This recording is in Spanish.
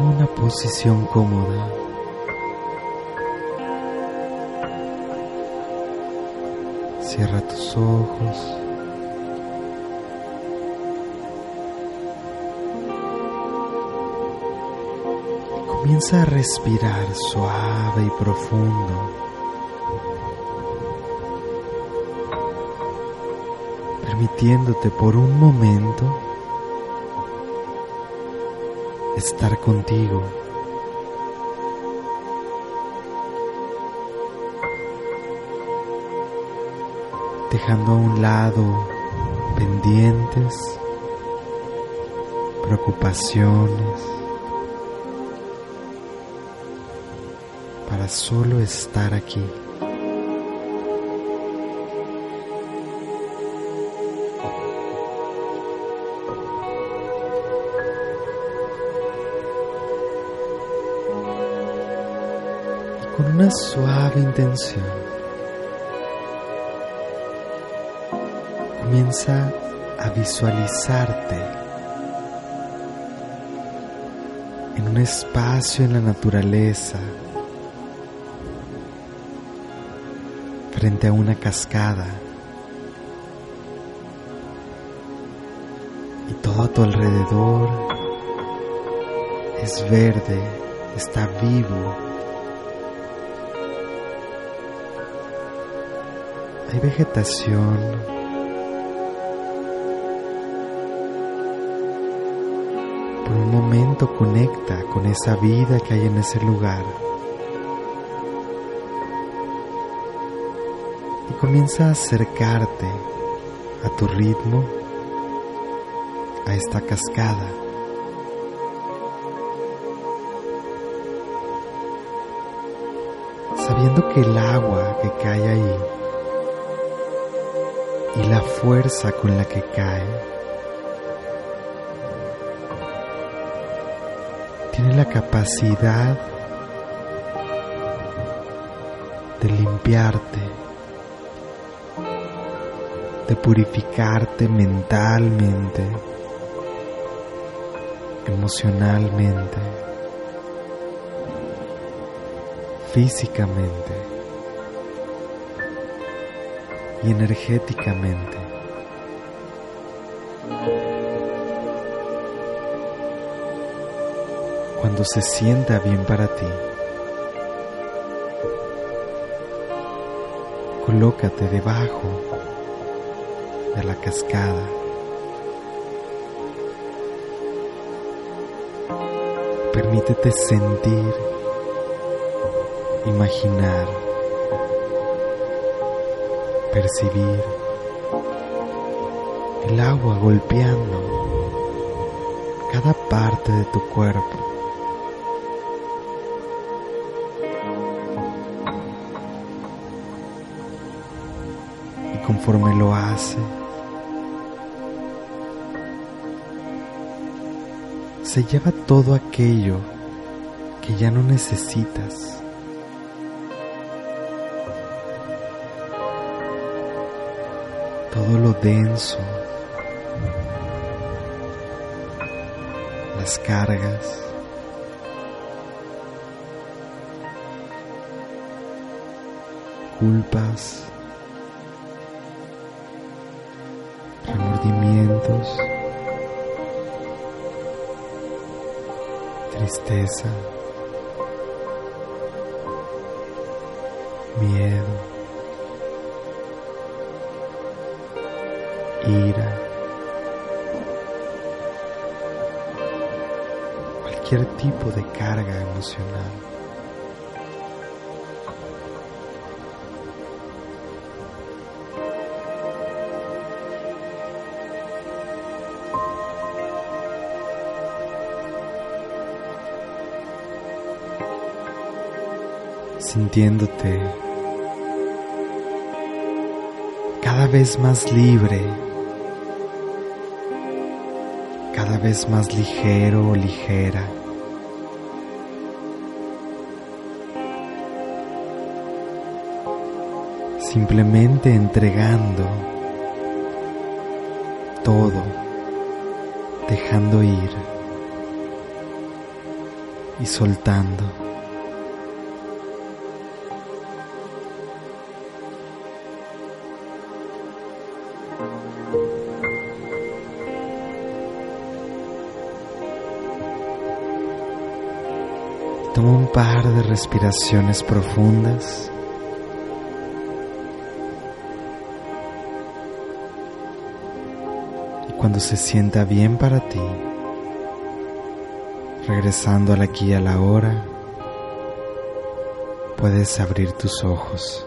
Una posición cómoda. Cierra tus ojos. Comienza a respirar suave y profundo. Permitiéndote por un momento estar contigo. Dejando a un lado pendientes, preocupaciones, para solo estar aquí. Con una suave intención, comienza a visualizarte en un espacio en la naturaleza frente a una cascada y todo a tu alrededor es verde, está vivo. Hay vegetación. Por un momento conecta con esa vida que hay en ese lugar. comienza a acercarte a tu ritmo a esta cascada. Sabiendo que el agua que cae ahí y la fuerza con la que cae. Tiene la capacidad de limpiarte de purificarte mentalmente, emocionalmente, físicamente y energéticamente. Cuando se sienta bien para ti, colócate debajo de la cascada. Permítete sentir, imaginar, percibir el agua golpeando cada parte de tu cuerpo. Y conforme lo hace, se lleva todo aquello que ya no necesitas. Todo lo denso, las cargas, culpas, remordimientos. tristeza, miedo, ira, cualquier tipo de carga emocional. sintiéndote cada vez más libre, cada vez más ligero o ligera. Simplemente entregando todo, dejando ir. y soltando. Toma un par de respiraciones profundas. Y cuando se sienta bien para ti, regresando al aquí y a la hora, puedes abrir tus ojos.